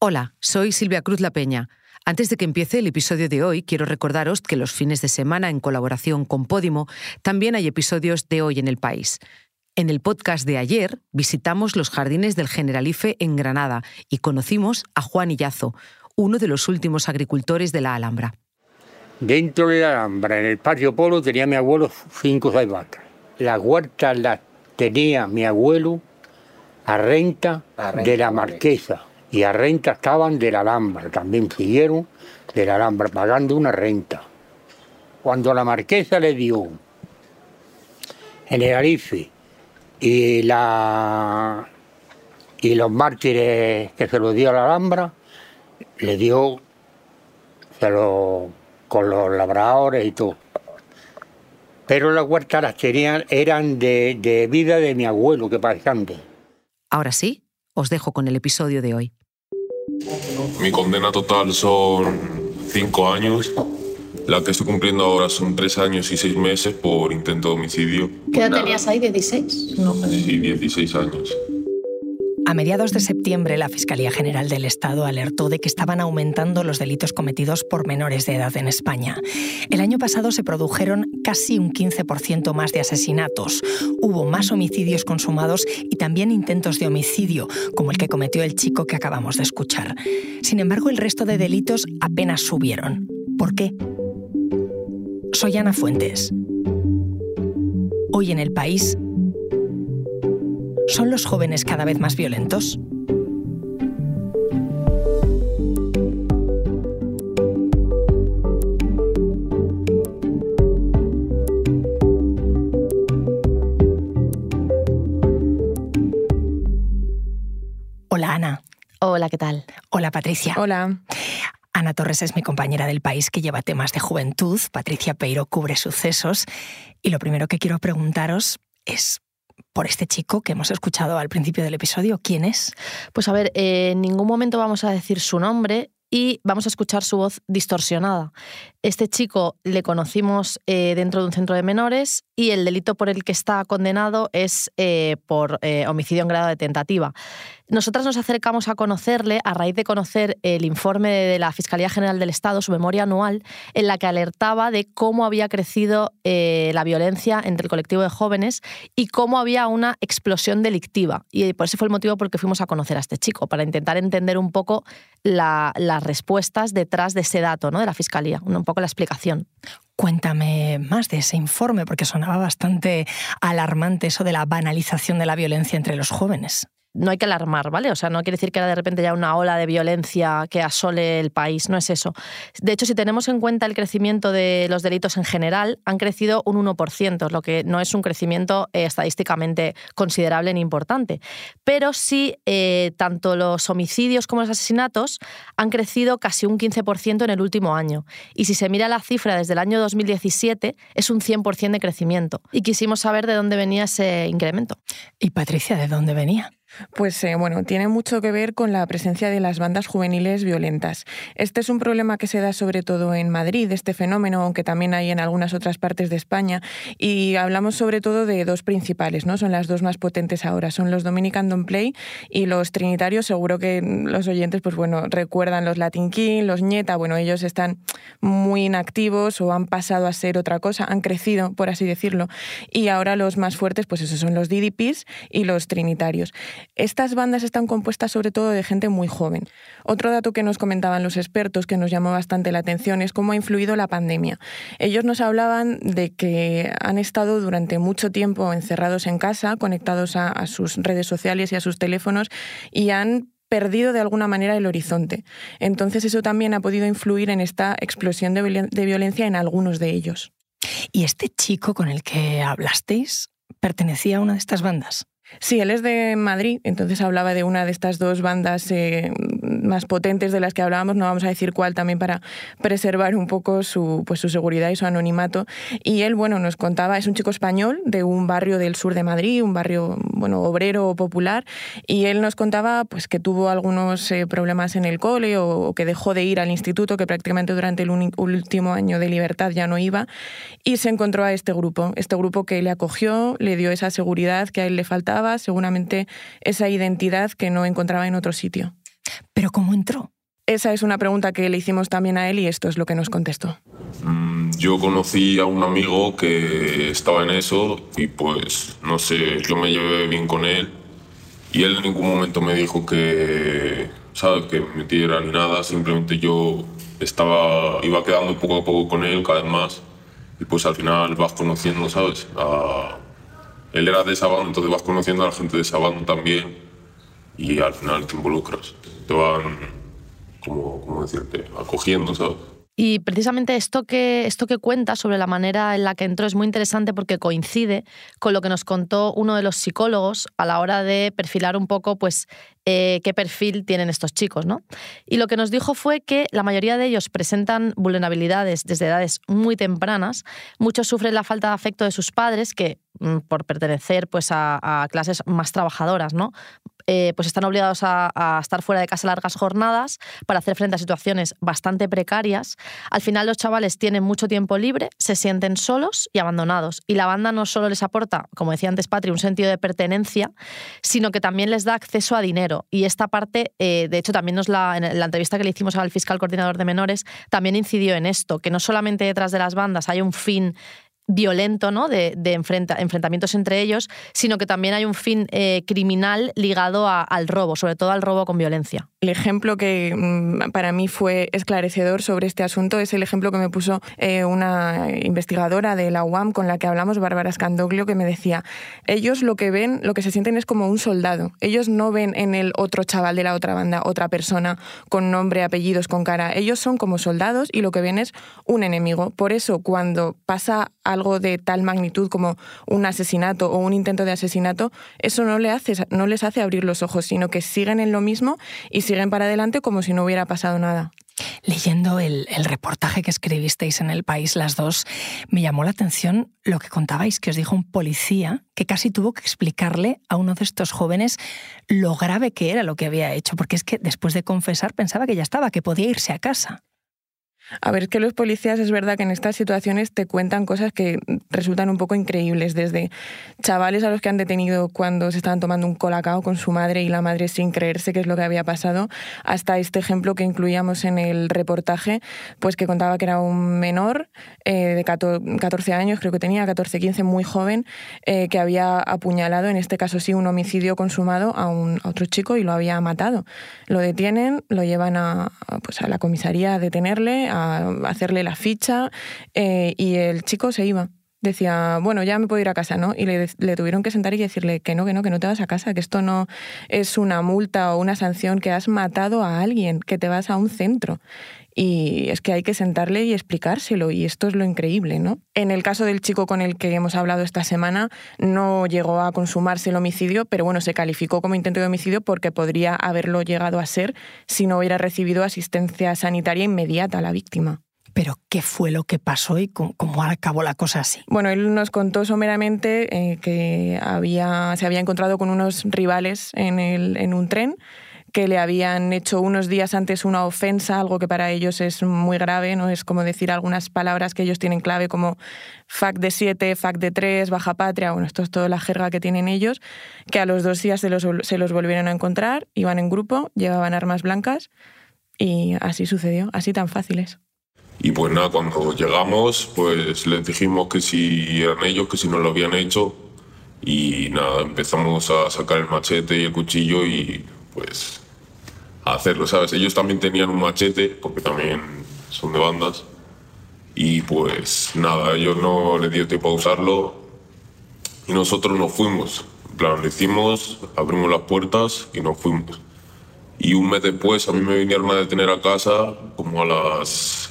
Hola, soy Silvia Cruz La Peña. Antes de que empiece el episodio de hoy, quiero recordaros que los fines de semana, en colaboración con Podimo, también hay episodios de Hoy en el País. En el podcast de ayer visitamos los jardines del Generalife en Granada y conocimos a Juan Illazo, uno de los últimos agricultores de la Alhambra. Dentro de la Alhambra, en el patio polo, tenía mi abuelo cinco o seis vacas. Las huertas las tenía mi abuelo a renta, de la marquesa y a renta estaban de la Alhambra, también siguieron de la Alhambra pagando una renta. Cuando la marquesa le dio en el Arife y, la, y los mártires que se lo dio a la Alhambra, le dio con los labradores y todo. Pero las huertas tenían, eran de, vida de mi abuelo, que antes. Ahora sí, os dejo con el episodio de hoy. Mi condena total son cinco años. La que estoy cumpliendo ahora son tres años y seis meses por intento de homicidio. ¿Qué edad tenías ahí? ¿16? No. Sí, 16 años. A mediados de septiembre, la Fiscalía General del Estado alertó de que estaban aumentando los delitos cometidos por menores de edad en España. El año pasado se produjeron casi un 15% más de asesinatos. Hubo más homicidios consumados y también intentos de homicidio, como el que cometió el chico que acabamos de escuchar. Sin embargo, el resto de delitos apenas subieron. ¿Por qué? Soy Ana Fuentes. Hoy en el país ¿Son los jóvenes cada vez más violentos? Patricia. Hola. Ana Torres es mi compañera del país que lleva temas de juventud. Patricia Peiro cubre sucesos. Y lo primero que quiero preguntaros es, por este chico que hemos escuchado al principio del episodio. ¿Quién es? Pues a ver, eh, en ningún momento vamos a decir su nombre y vamos a escuchar su voz distorsionada. Este chico le conocimos eh, dentro de un centro de menores y el delito por el que está condenado es eh, por homicidio en grado de tentativa. Nosotras nos acercamos a conocerle a raíz de conocer el informe de la Fiscalía General del Estado, su memoria anual, en la que alertaba de cómo había crecido eh, la violencia entre el colectivo de jóvenes y cómo había una explosión delictiva. Y por ese fue el motivo por el que fuimos a conocer a este chico, para intentar entender un poco las respuestas detrás de ese dato ¿no? de la Fiscalía, un poco la explicación. Cuéntame más de ese informe, porque sonaba bastante alarmante eso de la banalización de la violencia entre los jóvenes no hay que alarmar, ¿vale? O sea, no quiere decir que de repente ya una ola de violencia que asole el país, no es eso. De hecho, si tenemos en cuenta el crecimiento de los delitos en general, han crecido un 1%, lo que no es un crecimiento eh, estadísticamente considerable ni importante. Pero sí, eh, tanto los homicidios como los asesinatos han crecido casi un 15% en el último año. Y si se mira la cifra desde el año 2017, es un 100% de crecimiento. Y quisimos saber de dónde venía ese incremento. ¿Y Patricia, de dónde venía? Pues eh, bueno, tiene mucho que ver con la presencia de las bandas juveniles violentas. Este es un problema que se da sobre todo en Madrid, este fenómeno, aunque también hay en algunas otras partes de España. Y hablamos sobre todo de dos principales, ¿no? Son las dos más potentes ahora, son los Dominican Don't Play y los Trinitarios. Seguro que los oyentes, pues bueno, recuerdan los Latin King, los Nieta. Bueno, ellos están muy inactivos o han pasado a ser otra cosa, han crecido, por así decirlo. Y ahora los más fuertes, pues esos son los DDPs y los Trinitarios. Estas bandas están compuestas sobre todo de gente muy joven. Otro dato que nos comentaban los expertos que nos llamó bastante la atención es cómo ha influido la pandemia. Ellos nos hablaban de que han estado durante mucho tiempo encerrados en casa, conectados a, sus redes sociales y a sus teléfonos y han perdido de alguna manera el horizonte. Entonces eso también ha podido influir en esta explosión de, violencia en algunos de ellos. ¿Y este chico con el que hablasteis pertenecía a una de estas bandas? Sí, él es de Madrid, entonces hablaba de una de estas dos bandas eh, más potentes de las que hablábamos, no vamos a decir cuál también para preservar un poco su, pues, su seguridad y su anonimato. Y él, bueno, nos contaba, es un chico español de un barrio del sur de Madrid, un barrio, bueno, obrero popular, y él nos contaba pues que tuvo algunos eh, problemas en el cole o, que dejó de ir al instituto, que prácticamente durante el último año de libertad ya no iba, y se encontró a este grupo, este grupo que le acogió, le dio esa seguridad que a él le faltaba, seguramente esa identidad que no encontraba en otro sitio. ¿Pero cómo entró? Esa es una pregunta que le hicimos también a él y esto es lo que nos contestó. Mm, yo conocí a un amigo que estaba en eso y pues no sé, yo me llevé bien con él y él en ningún momento me dijo que, ¿sabes? Que me metiera ni nada, simplemente yo estaba, iba quedando poco a poco con él cada vez más y pues al final vas conociendo, ¿sabes? Él era de Sabano, entonces vas conociendo a la gente de Sabano también y al final te involucras, van como, ¿cómo decirte? Acogiendo, ¿sabes? Y precisamente esto que, esto que cuenta sobre la manera en la que entró es muy interesante porque coincide con lo que nos contó uno de los psicólogos a la hora de perfilar un poco pues, eh, qué perfil tienen estos chicos. ¿no? Y lo que nos dijo fue que la mayoría de ellos presentan vulnerabilidades desde edades muy tempranas. Muchos sufren la falta de afecto de sus padres, que mm, por pertenecer pues, a, a clases más trabajadoras, ¿no? Eh, pues están obligados a, estar fuera de casa largas jornadas para hacer frente a situaciones bastante precarias. Al final los chavales tienen mucho tiempo libre, se sienten solos y abandonados. Y la banda no solo les aporta, como decía antes Patri, un sentido de pertenencia, sino que también les da acceso a dinero. Y esta parte, eh, de hecho, también nos la, en la entrevista que le hicimos al fiscal coordinador de menores, también incidió en esto, que no solamente detrás de las bandas hay un fin violento, ¿no? de, enfrentamientos entre ellos, sino que también hay un fin eh, criminal ligado al robo, sobre todo al robo con violencia. El ejemplo que mm, para mí fue esclarecedor sobre este asunto es el ejemplo que me puso eh, una investigadora de la UAM con la que hablamos, Bárbara Scandoglio, que me decía, ellos lo que ven, lo que se sienten es como un soldado. Ellos no ven en el otro chaval de la otra banda, otra persona con nombre, apellidos, con cara. Ellos son como soldados y lo que ven es un enemigo. Por eso cuando pasa algo de tal magnitud como un asesinato o un intento de asesinato, eso no, le hace, no les hace abrir los ojos, sino que siguen en lo mismo y siguen para adelante como si no hubiera pasado nada. Leyendo el, reportaje que escribisteis en El País, las dos, me llamó la atención lo que contabais, que os dijo un policía que casi tuvo que explicarle a uno de estos jóvenes lo grave que era lo que había hecho, porque es que después de confesar pensaba que ya estaba, que podía irse a casa. A ver, es que los policías es verdad que en estas situaciones te cuentan cosas que resultan un poco increíbles, desde chavales a los que han detenido cuando se estaban tomando un colacao con su madre y la madre sin creerse qué es lo que había pasado, hasta este ejemplo que incluíamos en el reportaje, pues que contaba que era un menor eh, de 14 años, creo que tenía 14, 15, muy joven, eh, que había apuñalado, en este caso sí, un homicidio consumado a, un, otro chico y lo había matado. Lo detienen, lo llevan a, pues a la comisaría a detenerle, hacerle la ficha eh, y el chico se iba. Decía, bueno, ya me puedo ir a casa, ¿no? Y le, le, tuvieron que sentar y decirle que no, que no, que no te vas a casa, que esto no es una multa o una sanción, que has matado a alguien, que te vas a un centro. Y es que hay que sentarle y explicárselo, y esto es lo increíble, ¿no? En el caso del chico con el que hemos hablado esta semana, no llegó a consumarse el homicidio, pero bueno, se calificó como intento de homicidio porque podría haberlo llegado a ser si no hubiera recibido asistencia sanitaria inmediata a la víctima. Pero, ¿qué fue lo que pasó y cómo acabó la cosa así? Bueno, él nos contó someramente eh, que había, se había encontrado con unos rivales en, el, en un tren que le habían hecho unos días antes una ofensa, algo que para ellos es muy grave, ¿no? Es como decir algunas palabras que ellos tienen clave como fac de 7, fac de 3, baja patria, bueno, esto es toda la jerga que tienen ellos, que a los dos días se los, se los volvieron a encontrar, iban en grupo, llevaban armas blancas y así sucedió, así tan fáciles. Y pues nada, cuando llegamos, pues les dijimos que si eran ellos, que si no lo habían hecho. Y nada, empezamos a sacar el machete y el cuchillo y pues hacerlo, ¿sabes? Ellos también tenían un machete, porque también son de bandas, y pues nada, ellos no les dio tiempo a usarlo y nosotros nos fuimos. En plan, lo hicimos, abrimos las puertas y nos fuimos. Y un mes después a mí me vinieron a detener a casa como a las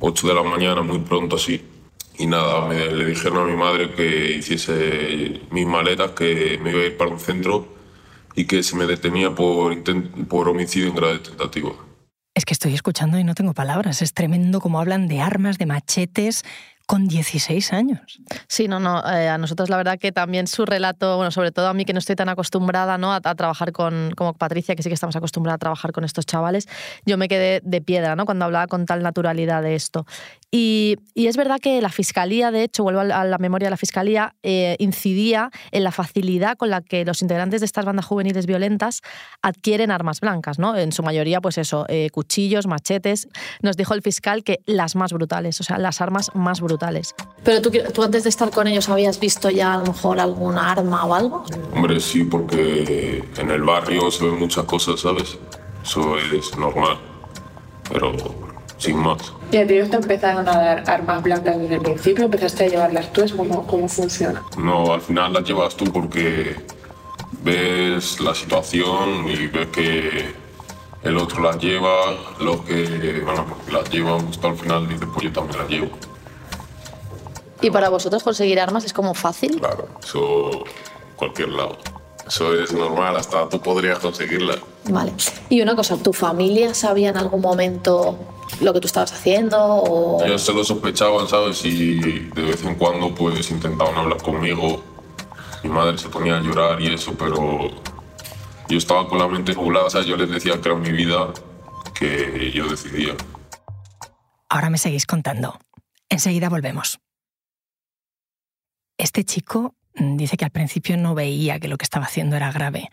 8 de la mañana, muy pronto así. Y nada, me, le dijeron a mi madre que hiciese mis maletas, que me iba a ir para un centro y que se me detenía por, por homicidio en grado de tentativa. Es que estoy escuchando y no tengo palabras. Es tremendo como hablan de armas, de machetes, con 16 años. Sí, no, no. Eh, a nosotros la verdad que también su relato, bueno, sobre todo a mí que no estoy tan acostumbrada ¿no? a, trabajar con, como Patricia, que sí que estamos acostumbrados a trabajar con estos chavales, yo me quedé de piedra ¿no? cuando hablaba con tal naturalidad de esto. Y, es verdad que la Fiscalía, de hecho, vuelvo a la, memoria de la Fiscalía, eh, incidía en la facilidad con la que los integrantes de estas bandas juveniles violentas adquieren armas blancas, ¿no? En su mayoría, pues eso, eh, cuchillos, machetes. Nos dijo el fiscal que las más brutales, o sea, las armas más brutales. Pero tú, tú antes de estar con ellos habías visto ya a lo mejor alguna arma o algo? Hombre, sí, porque en el barrio se ven muchas cosas, ¿sabes? Eso es normal. Pero sin más. ¿Y a ti te empezaron a dar armas blancas desde el principio? ¿Empezaste a llevarlas tú? ¿Cómo, cómo funciona? No, al final las llevas tú porque ves la situación y ves que el otro las lleva, los que bueno, las llevan, hasta al final dices, pues yo también las llevo. ¿Y para vosotros conseguir armas es como fácil? Claro, eso cualquier lado. Eso es normal, hasta tú podrías conseguirla. Vale. Y una cosa, ¿tu familia sabía en algún momento lo que tú estabas haciendo? O... Ellos se lo sospechaban, ¿sabes? Y de vez en cuando pues intentaban hablar conmigo. Mi madre se ponía a llorar y eso, pero yo estaba con la mente nublada, o sea, yo les decía que era mi vida, que yo decidía. Ahora me seguís contando. Enseguida volvemos. Este chico dice que al principio no veía que lo que estaba haciendo era grave.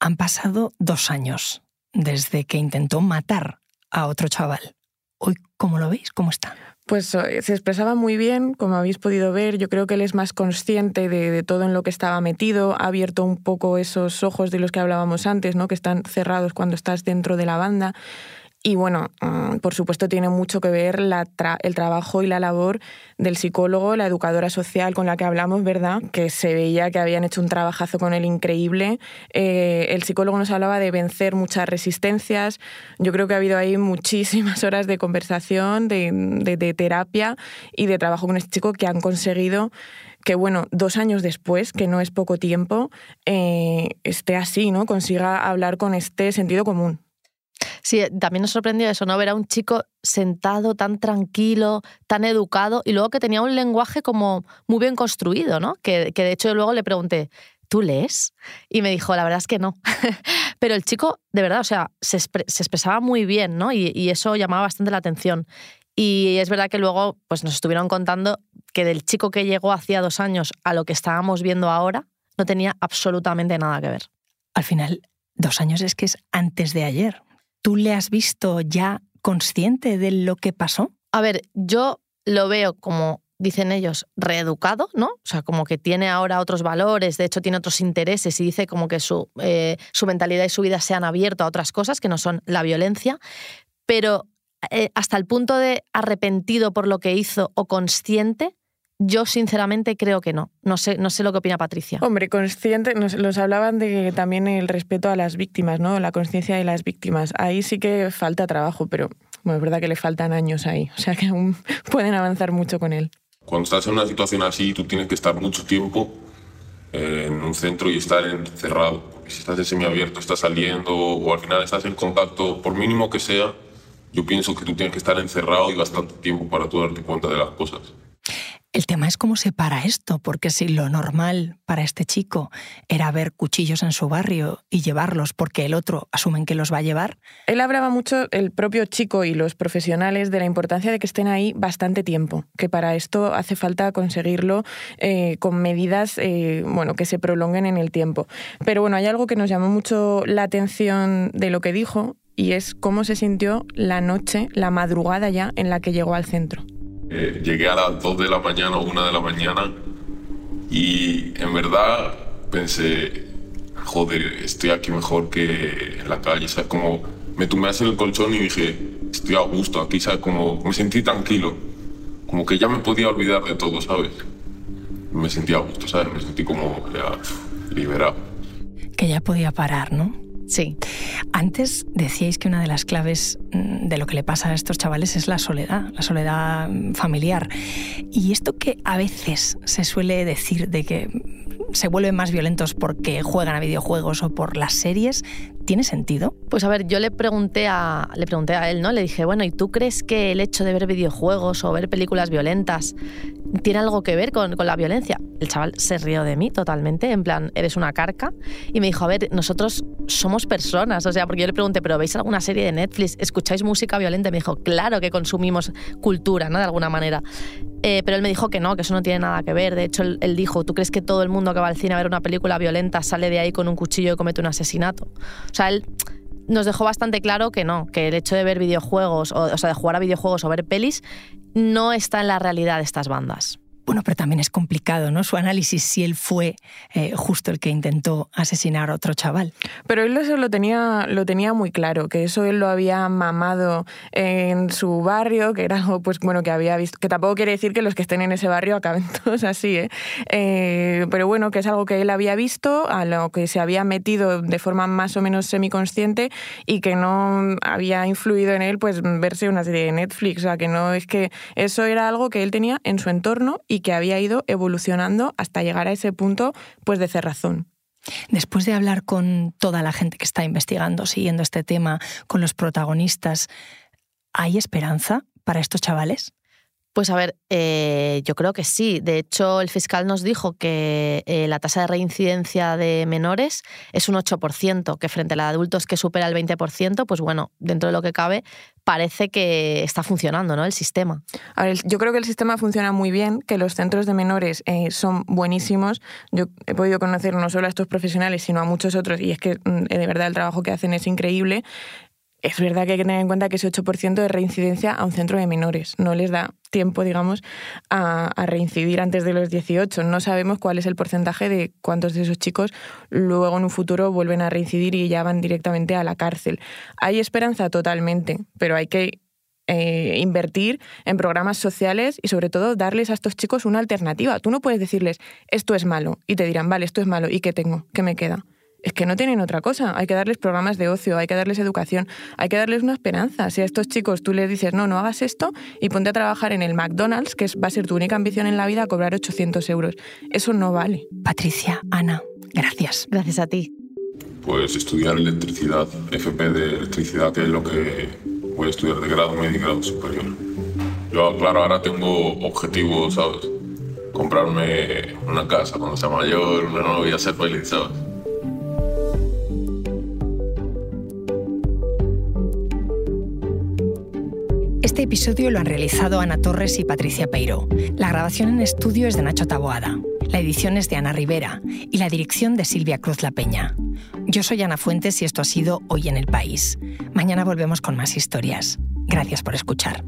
Han pasado dos años desde que intentó matar a otro chaval. Hoy, ¿cómo lo veis? ¿Cómo está? Pues eh, se expresaba muy bien, como habéis podido ver. Yo creo que él es más consciente de, de, todo en lo que estaba metido. Ha abierto un poco esos ojos de los que hablábamos antes, ¿no? que están cerrados cuando estás dentro de la banda. Y bueno, mm, por supuesto tiene mucho que ver el trabajo y la labor del psicólogo, la educadora social con la que hablamos, ¿verdad? Que se veía que habían hecho un trabajazo con él increíble. Eh, el psicólogo nos hablaba de vencer muchas resistencias. Yo creo que ha habido ahí muchísimas horas de conversación, de, terapia y de trabajo con este chico que han conseguido que bueno, dos años después, que no es poco tiempo, eh, esté así, ¿no? Consiga hablar con este sentido común. Sí, también nos sorprendió eso, ¿no? Ver a un chico sentado, tan tranquilo, tan educado, y luego que tenía un lenguaje como muy bien construido, ¿no? Que, de hecho luego le pregunté, ¿tú lees? Y me dijo, la verdad es que no. Pero el chico, de verdad, o sea, se, expresaba muy bien, ¿no? Y, y, eso llamaba bastante la atención. Y es verdad que luego pues nos estuvieron contando que del chico que llegó hacía dos años a lo que estábamos viendo ahora, no tenía absolutamente nada que ver. Al final, dos años es que es antes de ayer. ¿Tú le has visto ya consciente de lo que pasó? A ver, yo lo veo como dicen ellos, reeducado, ¿no? O sea, como que tiene ahora otros valores, de hecho tiene otros intereses y dice como que su, eh, su mentalidad y su vida se han abierto a otras cosas que no son la violencia, pero eh, hasta el punto de arrepentido por lo que hizo o consciente, yo sinceramente creo que no. No sé, no sé lo que opina Patricia. Hombre, consciente, nos, los hablaban de también el respeto a las víctimas, ¿no? La conciencia de las víctimas. Ahí sí que falta trabajo, pero bueno, es verdad que le faltan años ahí. O sea que aún pueden avanzar mucho con él. Cuando estás en una situación así, tú tienes que estar mucho tiempo eh, en un centro y estar encerrado. si estás en semiabierto, estás saliendo o al final estás en contacto, por mínimo que sea, yo pienso que tú tienes que estar encerrado y bastante tiempo para tú darte cuenta de las cosas. El tema es cómo se para esto, porque si lo normal para este chico era ver cuchillos en su barrio y llevarlos porque el otro asumen que los va a llevar. Él hablaba mucho, el propio chico y los profesionales, de la importancia de que estén ahí bastante tiempo, que para esto hace falta conseguirlo eh, con medidas eh, bueno, que se prolonguen en el tiempo. Pero bueno, hay algo que nos llamó mucho la atención de lo que dijo y es cómo se sintió la noche, la madrugada ya en la que llegó al centro. Eh, llegué a las 2 de la mañana o 1 de la mañana y en verdad pensé, joder, estoy aquí mejor que en la calle, ¿sabes? Como me así en el colchón y dije, estoy a gusto aquí, ¿sabes? Como me sentí tranquilo, como que ya me podía olvidar de todo, ¿sabes? Me sentí a gusto, ¿sabes? Me sentí como ya liberado. Que ya podía parar, ¿no? Sí. Antes decíais que una de las claves mm, de lo que le pasa a estos chavales es la soledad, la soledad mm, familiar. Y esto que a veces se suele decir de que se vuelven más violentos porque juegan a videojuegos o por las series, ¿tiene sentido? Pues a ver, yo le pregunté a, le pregunté a él, ¿no? Le dije, bueno, ¿y tú crees que el hecho de ver videojuegos o ver películas violentas tiene algo que ver con, con la violencia? El chaval se rió de mí totalmente, en plan, eres una carca, y me dijo, a ver, nosotros somos personas, o sea, porque yo le pregunté, ¿pero veis alguna serie de Netflix? ¿Escucháis música violenta? Y me dijo, claro que consumimos cultura, ¿no? De alguna manera. Eh, pero él me dijo que no, que eso no tiene nada que ver. De hecho, él, él, dijo, ¿tú crees que todo el mundo que va al cine a ver una película violenta sale de ahí con un cuchillo y comete un asesinato? O sea, él nos dejó bastante claro que no, que el hecho de ver videojuegos, o, o sea, de jugar a videojuegos o ver pelis, no está en la realidad de estas bandas. Bueno, pero también es complicado, ¿no? Su análisis si él fue eh, justo el que intentó asesinar a otro chaval. Pero él eso lo tenía, lo tenía muy claro, que eso él lo había mamado en su barrio, que era algo, pues bueno, que había visto, que tampoco quiere decir que los que estén en ese barrio acaben todos así, ¿eh? eh pero bueno, que es algo que él había visto, a lo que se había metido de forma más o menos semiconsciente y que no había influido en él, pues verse una serie de Netflix, o sea, que no es que eso era algo que él tenía en su entorno que había ido evolucionando hasta llegar a ese punto pues de cerrazón. Después de hablar con toda la gente que está investigando, siguiendo este tema, con los protagonistas, ¿hay esperanza para estos chavales? Pues a ver, eh, yo creo que sí. De hecho, el fiscal nos dijo que eh, la tasa de reincidencia de menores es un 8%, que frente a la de adultos que supera el 20%, pues bueno, dentro de lo que cabe, parece que está funcionando ¿no? el sistema. Yo creo que el sistema funciona muy bien, que los centros de menores eh, son buenísimos. Yo he podido conocer no solo a estos profesionales, sino a muchos otros, y es que mm, de verdad el trabajo que hacen es increíble es verdad que hay que tener en cuenta que ese 8% de reincidencia a un centro de menores no les da tiempo, digamos, a, reincidir antes de los 18. No sabemos cuál es el porcentaje de cuántos de esos chicos luego en un futuro vuelven a reincidir y ya van directamente a la cárcel. Hay esperanza totalmente, pero hay que eh, invertir en programas sociales y sobre todo darles a estos chicos una alternativa. Tú no puedes decirles, esto es malo, y te dirán, vale, esto es malo, ¿y qué tengo? ¿Qué me queda? Es que no tienen otra cosa. Hay que darles programas de ocio, hay que darles educación, hay que darles una esperanza. Si a estos chicos tú les dices, no, no hagas esto y ponte a trabajar en el McDonald's, que va a ser tu única ambición en la vida, cobrar 800 euros. Eso no vale. Patricia, Ana, gracias. Gracias a ti. Pues estudiar electricidad, FP de electricidad, que es lo que voy a estudiar de grado medio y grado superior. Yo, claro, ahora tengo objetivos, ¿sabes? Comprarme una casa cuando sea mayor, una novia, ser feliz, ¿sabes? Este episodio lo han realizado Ana Torres y Patricia Peiro. La grabación en estudio es de Nacho Taboada. La edición es de Ana Rivera y la dirección de Silvia Cruz La Peña. Yo soy Ana Fuentes y esto ha sido Hoy en el País. Mañana volvemos con más historias. Gracias por escuchar.